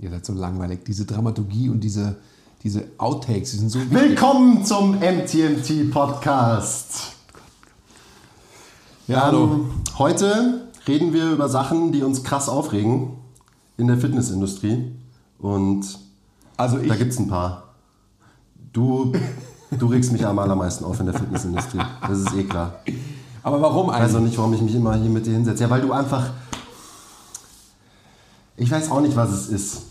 Ihr seid so langweilig. Diese Dramaturgie und diese, diese Outtakes, die sind so wichtig. Willkommen zum MTMT Podcast. Ja, hallo. Ähm, heute reden wir über Sachen, die uns krass aufregen in der Fitnessindustrie. Und Also ich, da gibt es ein paar. Du, du regst mich am allermeisten auf in der Fitnessindustrie. Das ist eh klar. aber warum eigentlich? auch nicht, warum ich mich immer hier mit dir hinsetze. Ja, weil du einfach. Ich weiß auch nicht, was es ist.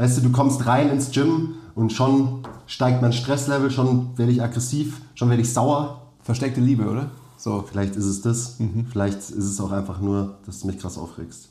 Weißt du, du kommst rein ins Gym und schon steigt mein Stresslevel, schon werde ich aggressiv, schon werde ich sauer. Versteckte Liebe, oder? So. Vielleicht ist es das. Vielleicht ist es auch einfach nur, dass du mich krass aufregst.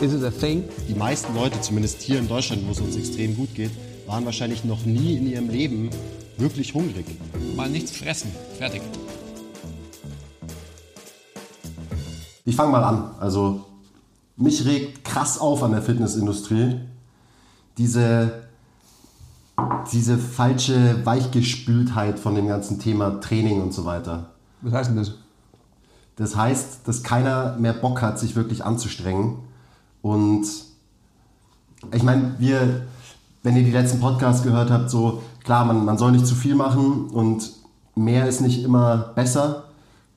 Is it a thing? Die meisten Leute, zumindest hier in Deutschland, wo es uns extrem gut geht, waren wahrscheinlich noch nie in ihrem Leben wirklich hungrig. Mal nichts fressen. Fertig. Ich fange mal an. Also, mich regt krass auf an der Fitnessindustrie diese, diese falsche Weichgespültheit von dem ganzen Thema Training und so weiter. Was heißt denn das? Das heißt, dass keiner mehr Bock hat, sich wirklich anzustrengen. Und ich meine, wir, wenn ihr die letzten Podcasts gehört habt, so klar, man, man soll nicht zu viel machen und mehr ist nicht immer besser,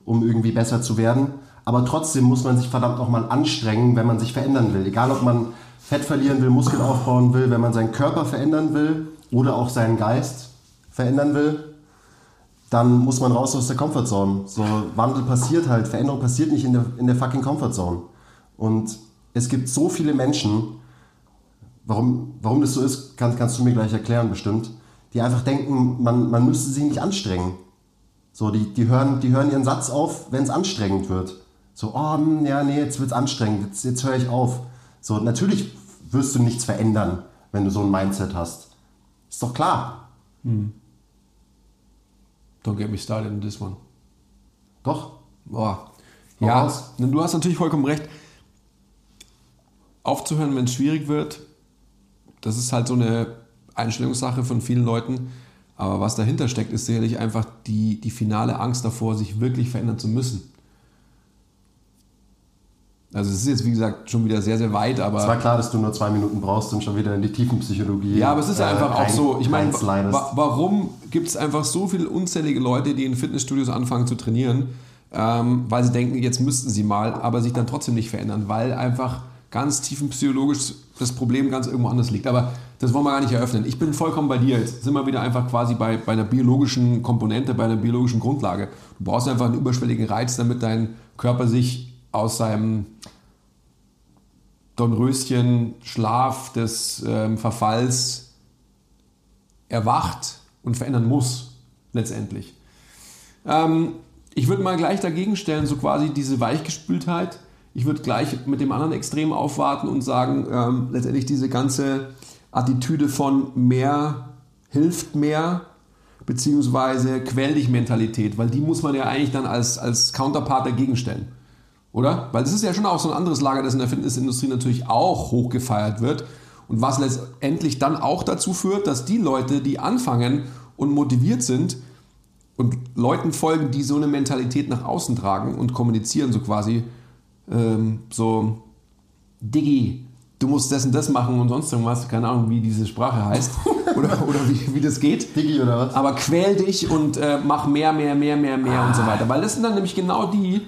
um irgendwie besser zu werden. Aber trotzdem muss man sich verdammt nochmal anstrengen, wenn man sich verändern will. Egal, ob man Fett verlieren will, Muskeln aufbauen will, wenn man seinen Körper verändern will oder auch seinen Geist verändern will, dann muss man raus aus der Comfortzone. So, Wandel passiert halt, Veränderung passiert nicht in der, in der fucking Comfortzone. Und es gibt so viele Menschen, warum, warum das so ist, kann, kannst du mir gleich erklären bestimmt, die einfach denken, man, man müsste sich nicht anstrengen. So, die, die, hören, die hören ihren Satz auf, wenn es anstrengend wird. So, oh, hm, ja, nee, jetzt wird es anstrengend, jetzt, jetzt höre ich auf. So, natürlich wirst du nichts verändern, wenn du so ein Mindset hast. Ist doch klar. Don't get me started in this one. Doch. Boah. Ja, du hast natürlich vollkommen recht. Aufzuhören, wenn es schwierig wird, das ist halt so eine Einstellungssache von vielen Leuten. Aber was dahinter steckt, ist sicherlich einfach die, die finale Angst davor, sich wirklich verändern zu müssen. Also es ist jetzt, wie gesagt, schon wieder sehr, sehr weit, aber... Es war klar, dass du nur zwei Minuten brauchst und schon wieder in die Tiefenpsychologie. Ja, aber es ist äh, einfach auch rein- so. Ich meine, wa warum gibt es einfach so viele unzählige Leute, die in Fitnessstudios anfangen zu trainieren, ähm, weil sie denken, jetzt müssten sie mal, aber sich dann trotzdem nicht verändern, weil einfach ganz tiefenpsychologisch das Problem ganz irgendwo anders liegt. Aber das wollen wir gar nicht eröffnen. Ich bin vollkommen bei dir. Jetzt sind wir wieder einfach quasi bei, bei einer biologischen Komponente, bei einer biologischen Grundlage. Du brauchst einfach einen überschwelligen Reiz, damit dein Körper sich aus seinem Dornröschen Schlaf des ähm, Verfalls erwacht und verändern muss, letztendlich. Ähm, ich würde mal gleich dagegen stellen, so quasi diese Weichgespültheit. Ich würde gleich mit dem anderen Extrem aufwarten und sagen, ähm, letztendlich diese ganze Attitüde von mehr hilft mehr, beziehungsweise quäl dich Mentalität, weil die muss man ja eigentlich dann als, als Counterpart dagegen stellen. Oder? Weil das ist ja schon auch so ein anderes Lager, das in der Fitnessindustrie natürlich auch hochgefeiert wird. Und was letztendlich dann auch dazu führt, dass die Leute, die anfangen und motiviert sind und Leuten folgen, die so eine Mentalität nach außen tragen und kommunizieren, so quasi, ähm, so, Diggi, du musst das und das machen und sonst irgendwas, keine Ahnung, wie diese Sprache heißt oder, oder wie, wie das geht. Diggi oder was? Aber quäl dich und äh, mach mehr, mehr, mehr, mehr, mehr und so weiter. Weil das sind dann nämlich genau die,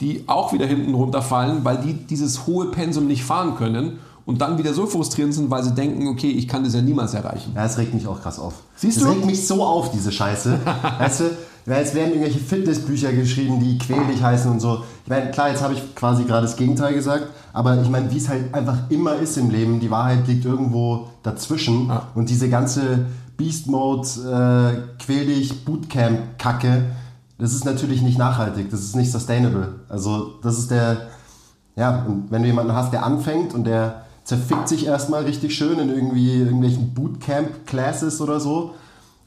die auch wieder hinten runterfallen, weil die dieses hohe Pensum nicht fahren können und dann wieder so frustrierend sind, weil sie denken, okay, ich kann das ja niemals erreichen. Ja, es regt mich auch krass auf. Siehst es du? regt mich so auf, diese Scheiße. weißt du, weil es werden irgendwelche Fitnessbücher geschrieben, die quälig heißen und so. Ich meine, klar, jetzt habe ich quasi gerade das Gegenteil gesagt, aber ich meine, wie es halt einfach immer ist im Leben, die Wahrheit liegt irgendwo dazwischen. Ja. Und diese ganze Beast Mode, äh, quäl dich, Bootcamp-Kacke, das ist natürlich nicht nachhaltig, das ist nicht sustainable. Also, das ist der, ja, und wenn du jemanden hast, der anfängt und der, zerfickt sich erstmal richtig schön in irgendwie irgendwelchen Bootcamp-Classes oder so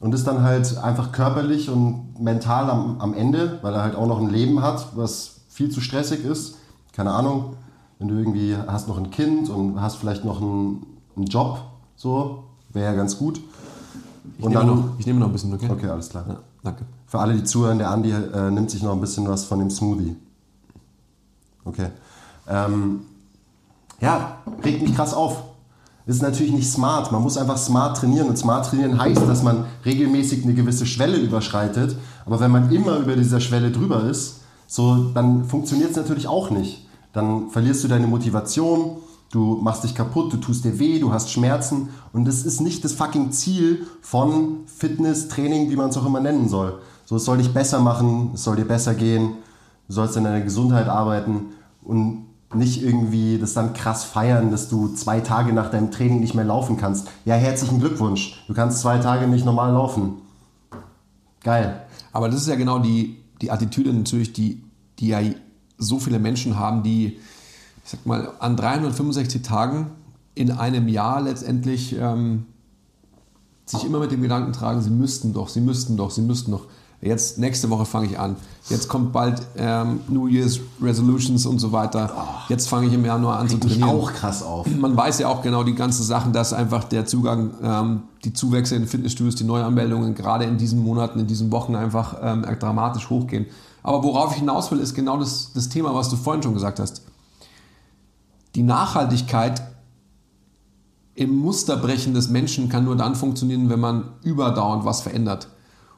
und ist dann halt einfach körperlich und mental am, am Ende, weil er halt auch noch ein Leben hat, was viel zu stressig ist. Keine Ahnung, wenn du irgendwie hast noch ein Kind und hast vielleicht noch einen, einen Job, so, wäre ja ganz gut. Ich, nehme noch, ich nehme noch ein bisschen, okay? Okay, alles klar. Ja, danke. Für alle, die zuhören, der Andi äh, nimmt sich noch ein bisschen was von dem Smoothie. Okay. Ähm, ja, regt mich krass auf. Ist natürlich nicht smart. Man muss einfach smart trainieren. Und smart trainieren heißt, dass man regelmäßig eine gewisse Schwelle überschreitet. Aber wenn man immer über dieser Schwelle drüber ist, so, dann funktioniert es natürlich auch nicht. Dann verlierst du deine Motivation, du machst dich kaputt, du tust dir weh, du hast Schmerzen. Und das ist nicht das fucking Ziel von Fitness, Training, wie man es auch immer nennen soll. So, es soll dich besser machen, es soll dir besser gehen, du sollst an deiner Gesundheit arbeiten und nicht irgendwie das dann krass feiern, dass du zwei Tage nach deinem Training nicht mehr laufen kannst. Ja, herzlichen Glückwunsch. Du kannst zwei Tage nicht normal laufen. Geil. Aber das ist ja genau die, die Attitüde natürlich, die, die ja so viele Menschen haben, die, ich sag mal, an 365 Tagen in einem Jahr letztendlich ähm, sich immer mit dem Gedanken tragen, sie müssten doch, sie müssten doch, sie müssten doch. Jetzt, nächste Woche fange ich an. Jetzt kommt bald ähm, New Year's Resolutions und so weiter. Jetzt fange ich im Januar an zu trainieren. auch krass auf. Man weiß ja auch genau die ganzen Sachen, dass einfach der Zugang, ähm, die Zuwächse in Fitnessstudios, die Neuanmeldungen gerade in diesen Monaten, in diesen Wochen einfach ähm, dramatisch hochgehen. Aber worauf ich hinaus will, ist genau das, das Thema, was du vorhin schon gesagt hast. Die Nachhaltigkeit im Musterbrechen des Menschen kann nur dann funktionieren, wenn man überdauernd was verändert.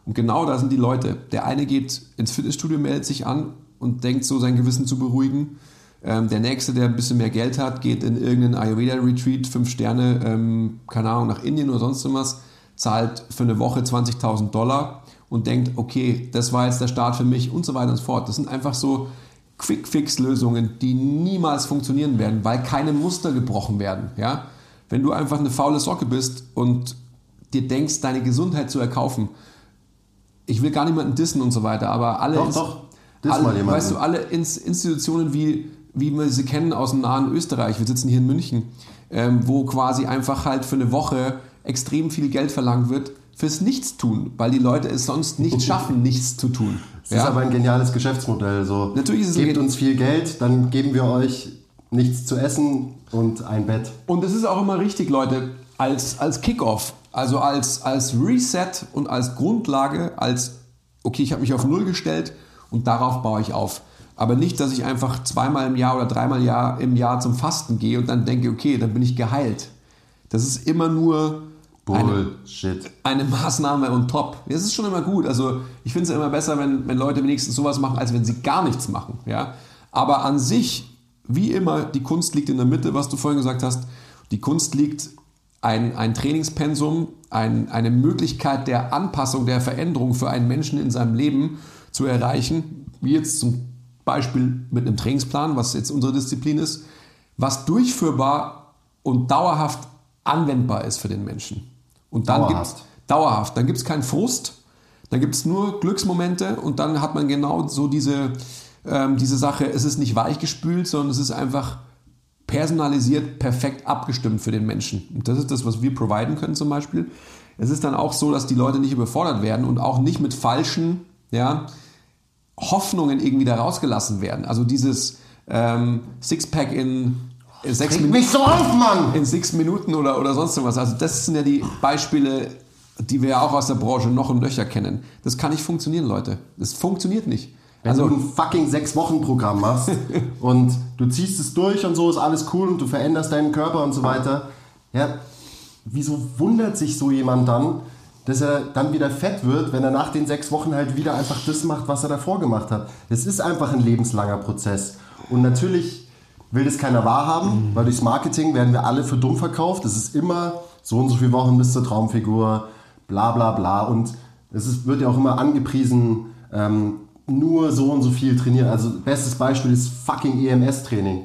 Und genau da sind die Leute. Der eine geht ins Fitnessstudio, meldet sich an und denkt so sein Gewissen zu beruhigen. Ähm, der nächste, der ein bisschen mehr Geld hat, geht in irgendeinen Ayurveda-Retreat, fünf Sterne, ähm, keine Ahnung, nach Indien oder sonst irgendwas, zahlt für eine Woche 20.000 Dollar und denkt, okay, das war jetzt der Start für mich und so weiter und so fort. Das sind einfach so Quick-Fix-Lösungen, die niemals funktionieren werden, weil keine Muster gebrochen werden. Ja? Wenn du einfach eine faule Socke bist und dir denkst, deine Gesundheit zu erkaufen, ich will gar niemanden dissen und so weiter, aber alle, Doch, doch. Diss alle mal jemanden. weißt du, alle Ins Institutionen wie, wie wir sie kennen aus dem nahen Österreich, wir sitzen hier in München, ähm, wo quasi einfach halt für eine Woche extrem viel Geld verlangt wird fürs Nichtstun, weil die Leute es sonst nicht schaffen, nichts zu tun. Das ist aber ein geniales Geschäftsmodell. So, Natürlich ist es Gebt uns viel Geld, dann geben wir euch nichts zu essen und ein Bett. Und es ist auch immer richtig, Leute, als, als Kickoff, also als, als Reset und als Grundlage, als, okay, ich habe mich auf Null gestellt und darauf baue ich auf. Aber nicht, dass ich einfach zweimal im Jahr oder dreimal Jahr, im Jahr zum Fasten gehe und dann denke, okay, dann bin ich geheilt. Das ist immer nur eine, Bullshit. eine Maßnahme und top. Das ist schon immer gut. Also ich finde es ja immer besser, wenn, wenn Leute wenigstens sowas machen, als wenn sie gar nichts machen. Ja? Aber an sich, wie immer, die Kunst liegt in der Mitte, was du vorhin gesagt hast. Die Kunst liegt ein, ein Trainingspensum, ein, eine Möglichkeit der Anpassung, der Veränderung für einen Menschen in seinem Leben zu erreichen, wie jetzt zum Beispiel mit einem Trainingsplan, was jetzt unsere Disziplin ist, was durchführbar und dauerhaft anwendbar ist für den Menschen. Und dann Dauerhaft. gibt's dauerhaft, dann gibt es keinen Frust, dann gibt es nur Glücksmomente und dann hat man genau so diese, ähm, diese Sache, es ist nicht weichgespült, sondern es ist einfach personalisiert, perfekt abgestimmt für den Menschen. Und das ist das, was wir providen können zum Beispiel. Es ist dann auch so, dass die Leute nicht überfordert werden und auch nicht mit falschen ja, Hoffnungen irgendwie da rausgelassen werden. Also dieses ähm, Sixpack in äh, sechs Minuten mich so auf, Mann! in sechs Minuten oder, oder sonst irgendwas. Also das sind ja die Beispiele, die wir ja auch aus der Branche noch und nöcher kennen. Das kann nicht funktionieren, Leute. Das funktioniert nicht. Wenn du Also ein fucking sechs Wochen Programm machst und du ziehst es durch und so ist alles cool und du veränderst deinen Körper und so weiter, ja, wieso wundert sich so jemand dann, dass er dann wieder fett wird, wenn er nach den sechs Wochen halt wieder einfach das macht, was er davor gemacht hat? Es ist einfach ein lebenslanger Prozess. Und natürlich will das keiner wahrhaben, weil durchs Marketing werden wir alle für dumm verkauft. Es ist immer so und so viele Wochen bis zur Traumfigur, bla bla bla. Und es ist, wird ja auch immer angepriesen, ähm, nur so und so viel trainieren. Also bestes Beispiel ist fucking EMS-Training.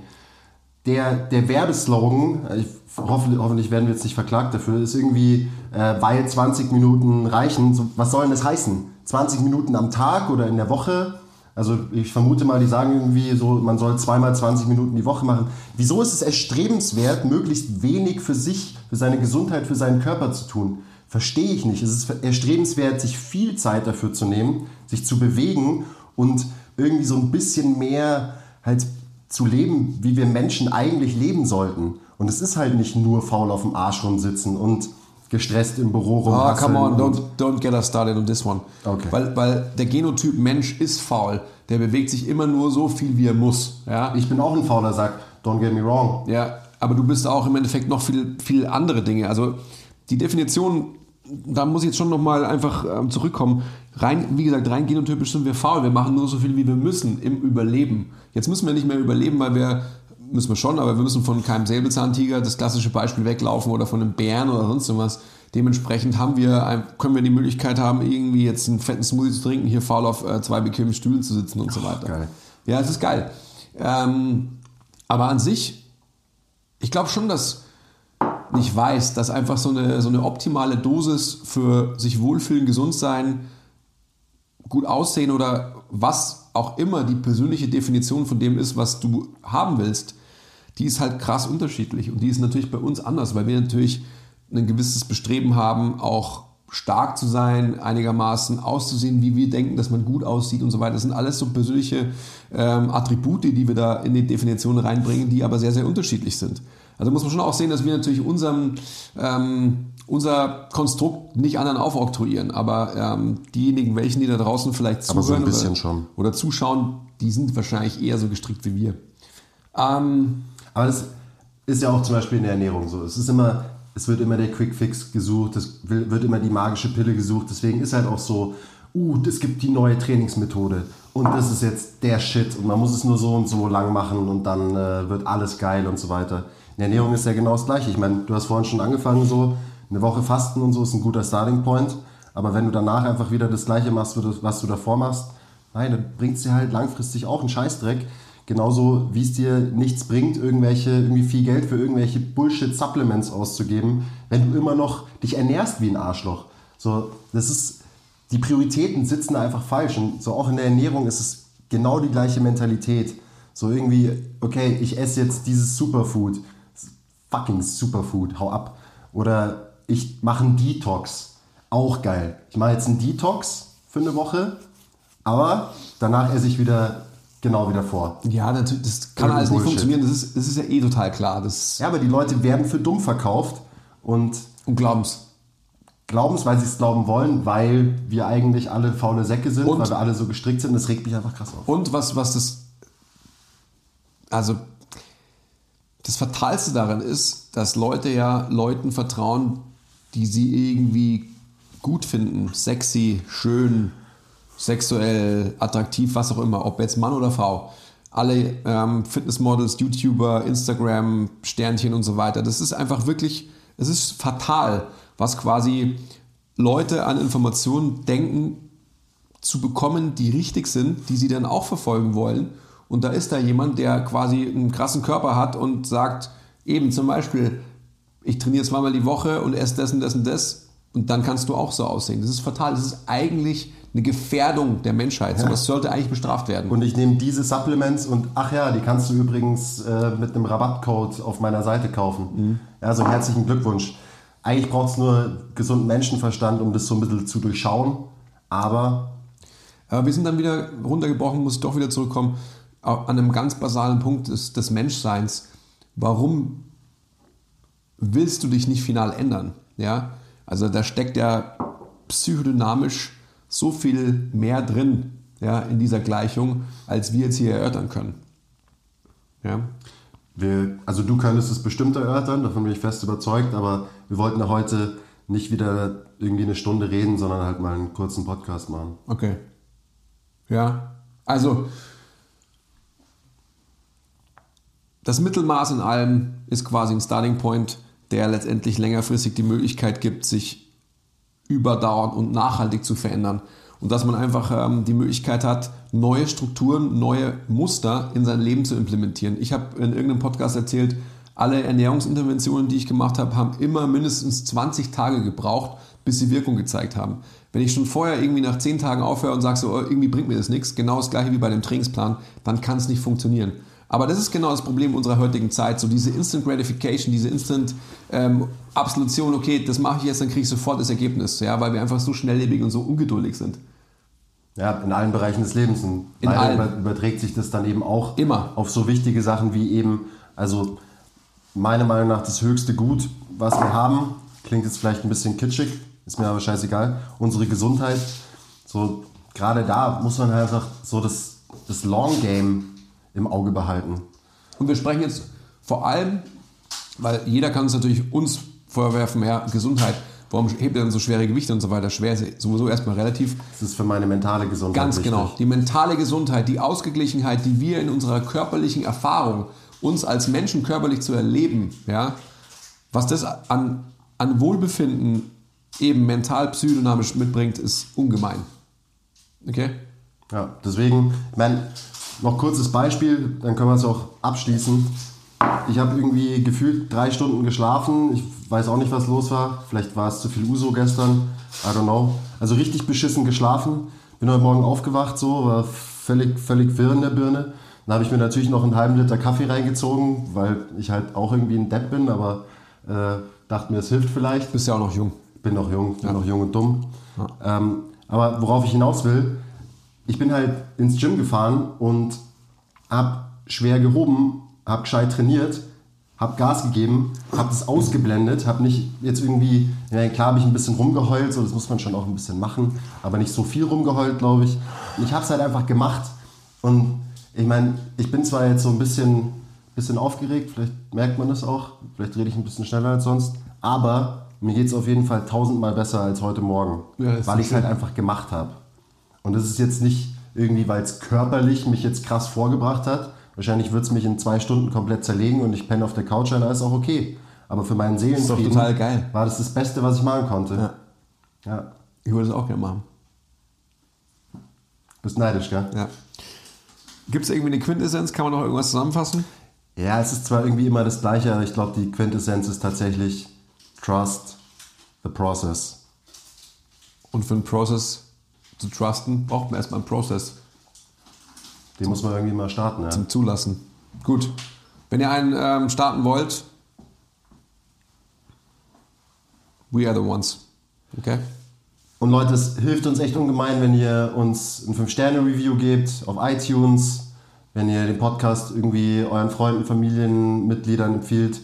Der, der Werbeslogan, ich hoffe, hoffentlich werden wir jetzt nicht verklagt dafür, ist irgendwie, äh, weil 20 Minuten reichen. So, was soll denn das heißen? 20 Minuten am Tag oder in der Woche? Also ich vermute mal, die sagen irgendwie so, man soll zweimal 20 Minuten die Woche machen. Wieso ist es erstrebenswert, möglichst wenig für sich, für seine Gesundheit, für seinen Körper zu tun? Verstehe ich nicht. Es ist erstrebenswert, sich viel Zeit dafür zu nehmen, sich zu bewegen und irgendwie so ein bisschen mehr halt zu leben, wie wir Menschen eigentlich leben sollten. Und es ist halt nicht nur faul auf dem Arsch rumsitzen und gestresst im Büro Ah, rumhasseln come on, don't, don't get us started on this one. Okay. Weil, weil der Genotyp Mensch ist faul. Der bewegt sich immer nur so viel, wie er muss. Ja? Ich bin auch ein fauler Sack, don't get me wrong. Ja, aber du bist auch im Endeffekt noch viel, viel andere Dinge. Also die Definition, da muss ich jetzt schon nochmal einfach ähm, zurückkommen. Rein, wie gesagt, rein genotypisch sind wir faul. Wir machen nur so viel, wie wir müssen im Überleben. Jetzt müssen wir nicht mehr überleben, weil wir, müssen wir schon, aber wir müssen von keinem Säbelzahntiger, das klassische Beispiel, weglaufen oder von einem Bären oder sonst irgendwas. Dementsprechend haben wir, können wir die Möglichkeit haben, irgendwie jetzt einen fetten Smoothie zu trinken, hier faul auf äh, zwei bequemen Stühlen zu sitzen und so weiter. geil. Ja, es ist geil. Ähm, aber an sich, ich glaube schon, dass ich weiß, dass einfach so eine, so eine optimale Dosis für sich wohlfühlen, gesund sein, gut aussehen oder was auch immer die persönliche Definition von dem ist, was du haben willst, die ist halt krass unterschiedlich. Und die ist natürlich bei uns anders, weil wir natürlich ein gewisses Bestreben haben, auch stark zu sein, einigermaßen auszusehen, wie wir denken, dass man gut aussieht und so weiter. Das sind alles so persönliche ähm, Attribute, die wir da in die Definition reinbringen, die aber sehr, sehr unterschiedlich sind. Also muss man schon auch sehen, dass wir natürlich unserem, ähm, unser Konstrukt nicht anderen aufoktroyieren, aber ähm, diejenigen, welchen, die da draußen vielleicht so zuhören bisschen oder, schon. oder zuschauen, die sind wahrscheinlich eher so gestrickt wie wir. Ähm, Aber das ist ja auch zum Beispiel in der Ernährung so. Es ist immer, es wird immer der Quick Fix gesucht, es wird immer die magische Pille gesucht. Deswegen ist halt auch so, uh, es gibt die neue Trainingsmethode und das ist jetzt der Shit und man muss es nur so und so lang machen und dann äh, wird alles geil und so weiter. In der Ernährung ist ja genau das gleiche. Ich meine, du hast vorhin schon angefangen so, eine Woche Fasten und so ist ein guter Starting Point. Aber wenn du danach einfach wieder das gleiche machst, was du davor machst, nein, dann bringt es dir halt langfristig auch einen Scheißdreck. Genauso wie es dir nichts bringt, irgendwelche, irgendwie viel Geld für irgendwelche Bullshit-Supplements auszugeben, wenn du immer noch dich ernährst wie ein Arschloch. So, das ist, die Prioritäten sitzen einfach falsch. Und so auch in der Ernährung ist es genau die gleiche Mentalität. So irgendwie, okay, ich esse jetzt dieses Superfood. Fucking Superfood, hau ab. Oder ich mache einen Detox. Auch geil. Ich mache jetzt einen Detox für eine Woche, aber danach esse ich wieder genau wieder vor. ja, natürlich, das kann Irgendein alles nicht Bullshit. funktionieren. Das ist, das ist ja eh total klar. Das, Ja, aber die Leute werden für dumm verkauft und Und glauben's. glauben es, weil sie es glauben wollen, weil wir eigentlich alle faule Säcke sind, Und- weil wir alle so gestrickt sind. Das regt mich einfach krass auf. Und was, was das. Also, das Fatalste daran ist, dass Leute ja Leuten vertrauen, die sie irgendwie gut finden. Sexy, schön, sexuell, attraktiv, was auch immer. Ob jetzt Mann oder Frau. Alle ähm, Fitnessmodels, YouTuber, Instagram, Sternchen und so weiter. Das ist einfach wirklich, es ist fatal, was quasi Leute an Informationen denken, zu bekommen, die richtig sind, die sie dann auch verfolgen wollen. Und da ist da jemand, der quasi einen krassen Körper hat und sagt, eben zum Beispiel, ich trainiere zweimal die Woche und esse das und das und das und dann kannst du auch so aussehen. Das ist fatal. Das ist eigentlich eine Gefährdung der Menschheit. So, das sollte eigentlich bestraft werden. Und ich nehme diese Supplements und ach ja, die kannst du übrigens äh, mit einem Rabattcode auf meiner Seite kaufen. Mhm. Also herzlichen Glückwunsch. Eigentlich braucht es nur gesunden Menschenverstand, um das so ein bisschen zu durchschauen. Aber Aber wir sind dann wieder runtergebrochen, muss ich doch wieder zurückkommen, an einem ganz basalen Punkt des, des Menschseins. Warum willst du dich nicht final ändern? Ja? Also da steckt ja psychodynamisch so viel mehr drin ja, in dieser Gleichung, als wir jetzt hier erörtern können. Ja? wir, also du könntest es bestimmt erörtern, davon bin ich fest überzeugt, aber wir wollten ja heute nicht wieder irgendwie eine Stunde reden, sondern halt mal einen kurzen Podcast machen. Okay. Ja, also das Mittelmaß in allem ist quasi ein Starting Point, der letztendlich längerfristig die Möglichkeit gibt, sich überdauernd und nachhaltig zu verändern. Und dass man einfach ähm, die Möglichkeit hat, neue Strukturen, neue Muster in sein Leben zu implementieren. Ich habe in irgendeinem Podcast erzählt, alle Ernährungsinterventionen, die ich gemacht habe, haben immer mindestens 20 Tage gebraucht, bis sie Wirkung gezeigt haben. Wenn ich schon vorher irgendwie nach 10 Tagen aufhöre und sage, so, oh, irgendwie bringt mir das nichts, genau das gleiche wie bei dem Trainingsplan, dann kann es nicht funktionieren. Aber das ist genau das Problem unserer heutigen Zeit, so diese Instant Gratification, diese Instant ähm, Absolution, okay, das mache ich jetzt, dann kriege ich sofort das Ergebnis, ja, weil wir einfach so schnelllebig und so ungeduldig sind. Ja, in allen Bereichen des Lebens. Und In leider allen. über- überträgt sich das dann eben auch Immer. auf so wichtige Sachen wie eben, also meiner Meinung nach das höchste Gut, was wir haben, klingt jetzt vielleicht ein bisschen kitschig, ist mir aber scheißegal, unsere Gesundheit. So, gerade da muss man halt einfach so das, das Long Game im Auge behalten. Und wir sprechen jetzt vor allem, weil jeder kann es natürlich uns vorwerfen, ja, Gesundheit, warum hebt er denn so schwere Gewichte und so weiter? Schwer ist sowieso erstmal relativ. Das ist für meine mentale Gesundheit Ganz wichtig. genau. Die mentale Gesundheit, die Ausgeglichenheit, die wir in unserer körperlichen Erfahrung, uns als Menschen körperlich zu erleben, ja, was das an, an Wohlbefinden eben mental, psychodynamisch mitbringt, ist ungemein. Okay? Ja, deswegen, ich meine, noch kurzes Beispiel, dann können wir es auch abschließen. Ich habe irgendwie gefühlt drei Stunden geschlafen. Ich weiß auch nicht, was los war. Vielleicht war es zu viel Uso gestern. I don't know. Also richtig beschissen geschlafen. Bin heute Morgen aufgewacht, so, war völlig, völlig wirr in der Birne. Dann habe ich mir natürlich noch einen halben Liter Kaffee reingezogen, weil ich halt auch irgendwie ein Depp bin, aber äh, dachte mir, es hilft vielleicht Bist ja auch noch jung. bin noch jung, bin noch jung und dumm. Ähm, aber worauf ich hinaus will, ich bin halt ins Gym gefahren und habe schwer gehoben, habe gescheit trainiert, habe Gas gegeben, habe das ausgeblendet, habe nicht jetzt irgendwie, ja, klar habe ich ein bisschen rumgeheult, so das muss man schon auch ein bisschen machen, aber nicht so viel rumgeheult, glaube ich. Und ich habe es halt einfach gemacht und ich meine, ich bin zwar jetzt so ein bisschen, bisschen aufgeregt, vielleicht merkt man das auch, vielleicht rede ich ein bisschen schneller als sonst, aber mir geht es auf jeden Fall tausendmal besser als heute Morgen, Ja, weil ich es halt einfach gemacht habe. Und das ist jetzt nicht irgendwie, weil es körperlich mich jetzt krass vorgebracht hat. Wahrscheinlich wird es mich in zwei Stunden komplett zerlegen und ich penne auf der Couch ein, alles auch okay. Aber für meinen Seelenfrieden war das das Beste, was ich machen konnte. Ja. Ich würde es auch gerne machen. Bist neidisch, gell? Ja. Gibt es irgendwie eine Quintessenz? Kann man noch irgendwas zusammenfassen? Ja, es ist zwar irgendwie immer das Gleiche, aber ich glaube, die Quintessenz ist tatsächlich Trust the process. Und für einen Prozess zu trusten, braucht man erstmal einen Prozess Den muss man irgendwie mal starten, ja. zum Zulassen. Gut. Wenn ihr einen ähm, starten wollt, we are the ones. Okay? Und Leute, es hilft uns echt ungemein, wenn ihr uns ein 5-Sterne-Review gebt auf iTunes, wenn ihr den Podcast irgendwie euren Freunden, Familienmitgliedern empfiehlt,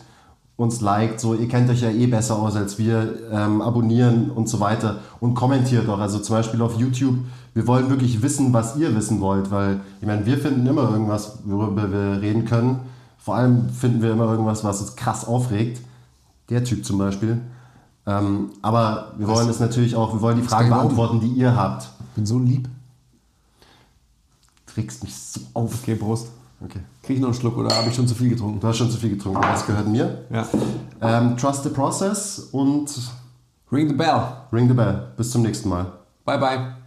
uns liked, so ihr kennt euch ja eh besser aus als wir, ähm, abonnieren und so weiter und kommentiert auch. Also zum Beispiel auf YouTube, wir wollen wirklich wissen, was ihr wissen wollt, weil ich meine, wir finden immer irgendwas, worüber wir reden können. Vor allem finden wir immer irgendwas, was uns krass aufregt. Der Typ zum Beispiel. Ähm, aber wir wollen es natürlich auch, wir wollen die Fragen ich beantworten, die ihr habt. Bin so lieb. Du regst mich so auf. Okay, Prost. Okay. Krieg ich noch einen Schluck oder habe ich schon zu viel getrunken? Du hast schon zu viel getrunken, das gehört mir. Ja. Ähm, trust the process und Ring the bell. ring the bell. Bis zum nächsten Mal. Bye, bye.